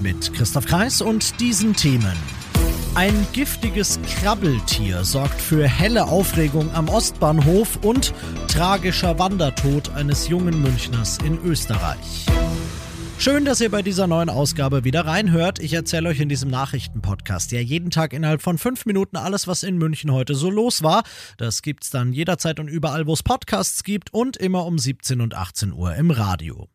Mit Christoph Kreis und diesen Themen. Ein giftiges Krabbeltier sorgt für helle Aufregung am Ostbahnhof und tragischer Wandertod eines jungen Münchners in Österreich. Schön, dass ihr bei dieser neuen Ausgabe wieder reinhört. Ich erzähle euch in diesem Nachrichtenpodcast ja jeden Tag innerhalb von fünf Minuten alles, was in München heute so los war. Das gibt's dann jederzeit und überall, wo es Podcasts gibt und immer um 17 und 18 Uhr im Radio.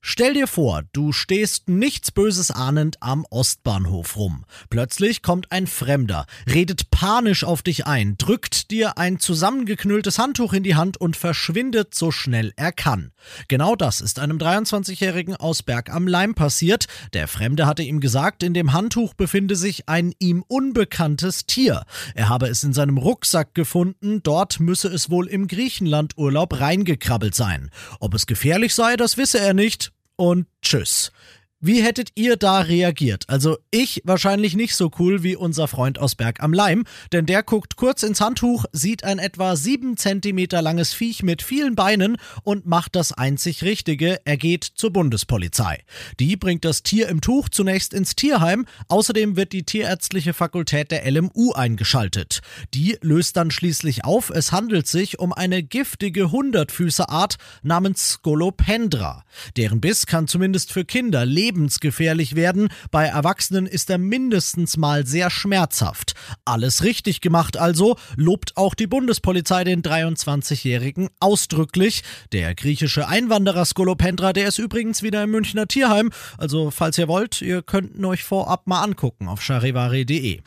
Stell dir vor, du stehst nichts Böses ahnend am Ostbahnhof rum. Plötzlich kommt ein Fremder, redet panisch auf dich ein, drückt dir ein zusammengeknülltes Handtuch in die Hand und verschwindet so schnell er kann. Genau das ist einem 23-Jährigen aus Berg am Leim passiert. Der Fremde hatte ihm gesagt, in dem Handtuch befinde sich ein ihm unbekanntes Tier. Er habe es in seinem Rucksack gefunden, dort müsse es wohl im Griechenlandurlaub reingekrabbelt sein. Ob es gefährlich sei, das wisse er nicht und tschüss. Wie hättet ihr da reagiert? Also ich wahrscheinlich nicht so cool wie unser Freund aus Berg am Leim, denn der guckt kurz ins Handtuch, sieht ein etwa sieben Zentimeter langes Viech mit vielen Beinen und macht das einzig Richtige, er geht zur Bundespolizei. Die bringt das Tier im Tuch zunächst ins Tierheim, außerdem wird die tierärztliche Fakultät der LMU eingeschaltet. Die löst dann schließlich auf, es handelt sich um eine giftige Hundertfüßerart namens Scolopendra. Deren Biss kann zumindest für Kinder lebensgefährlich werden. Bei Erwachsenen ist er mindestens mal sehr schmerzhaft. Alles richtig gemacht also, lobt auch die Bundespolizei den 23-Jährigen ausdrücklich. Der griechische Einwanderer Skolopendra, der ist übrigens wieder im Münchner Tierheim. Also, falls ihr wollt, ihr könnt ihn euch vorab mal angucken auf charivari.de.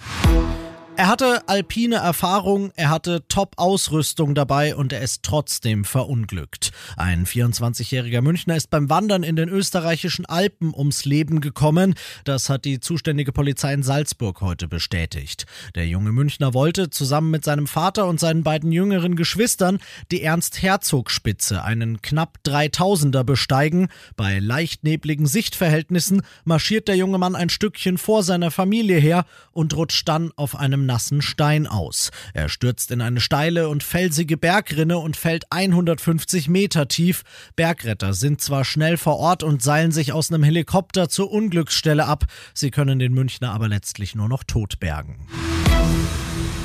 Er hatte alpine Erfahrung, er hatte Top-Ausrüstung dabei und er ist trotzdem verunglückt. Ein 24-jähriger Münchner ist beim Wandern in den österreichischen Alpen ums Leben gekommen. Das hat die zuständige Polizei in Salzburg heute bestätigt. Der junge Münchner wollte zusammen mit seinem Vater und seinen beiden jüngeren Geschwistern die Ernst-Herzog-Spitze, einen knapp 3000er, besteigen. Bei leicht nebligen Sichtverhältnissen marschiert der junge Mann ein Stückchen vor seiner Familie her und rutscht dann auf einem einem nassen Stein aus. Er stürzt in eine steile und felsige Bergrinne und fällt 150 Meter tief. Bergretter sind zwar schnell vor Ort und seilen sich aus einem Helikopter zur Unglücksstelle ab, sie können den Münchner aber letztlich nur noch tot bergen.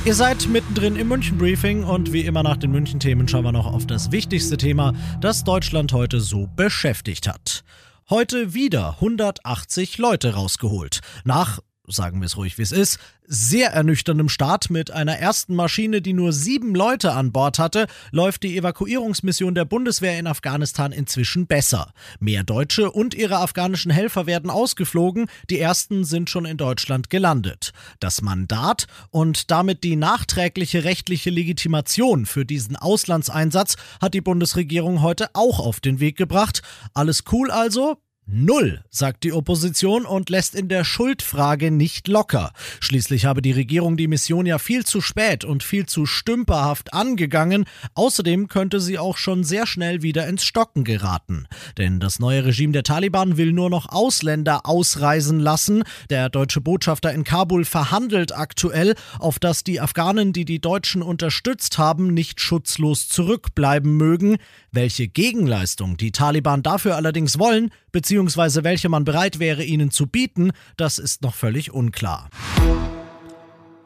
Ihr seid mittendrin im München-Briefing und wie immer nach den München-Themen schauen wir noch auf das wichtigste Thema, das Deutschland heute so beschäftigt hat. Heute wieder 180 Leute rausgeholt. Nach sagen wir es ruhig wie es ist, sehr ernüchterndem Start mit einer ersten Maschine, die nur sieben Leute an Bord hatte, läuft die Evakuierungsmission der Bundeswehr in Afghanistan inzwischen besser. Mehr Deutsche und ihre afghanischen Helfer werden ausgeflogen, die ersten sind schon in Deutschland gelandet. Das Mandat und damit die nachträgliche rechtliche Legitimation für diesen Auslandseinsatz hat die Bundesregierung heute auch auf den Weg gebracht. Alles cool also? Null, sagt die Opposition und lässt in der Schuldfrage nicht locker. Schließlich habe die Regierung die Mission ja viel zu spät und viel zu stümperhaft angegangen. Außerdem könnte sie auch schon sehr schnell wieder ins Stocken geraten. Denn das neue Regime der Taliban will nur noch Ausländer ausreisen lassen. Der deutsche Botschafter in Kabul verhandelt aktuell, auf dass die Afghanen, die die Deutschen unterstützt haben, nicht schutzlos zurückbleiben mögen. Welche Gegenleistung die Taliban dafür allerdings wollen, beziehungsweise welche man bereit wäre, ihnen zu bieten, das ist noch völlig unklar.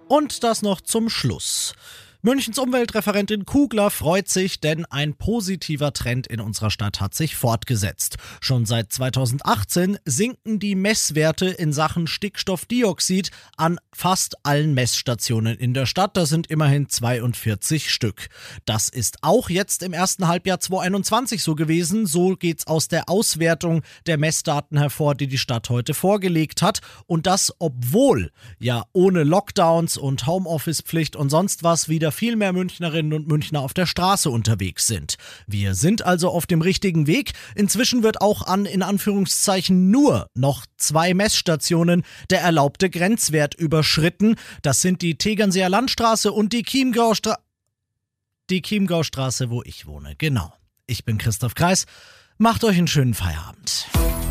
Und das noch zum Schluss. Münchens Umweltreferentin Kugler freut sich, denn ein positiver Trend in unserer Stadt hat sich fortgesetzt. Schon seit 2018 sinken die Messwerte in Sachen Stickstoffdioxid an fast allen Messstationen in der Stadt. Das sind immerhin 42 Stück. Das ist auch jetzt im ersten Halbjahr 2021 so gewesen. So geht's aus der Auswertung der Messdaten hervor, die die Stadt heute vorgelegt hat. Und das, obwohl ja ohne Lockdowns und Homeoffice-Pflicht und sonst was wieder wieder viel mehr Münchnerinnen und Münchner auf der Straße unterwegs sind. Wir sind also auf dem richtigen Weg. Inzwischen wird auch an in Anführungszeichen nur noch zwei Messstationen der erlaubte Grenzwert überschritten. Das sind die Tegernseer Landstraße und die Chiemgaustraße. Die Chiemgaustraße, wo ich wohne. Genau. Ich bin Christoph Kreis. Macht euch einen schönen Feierabend.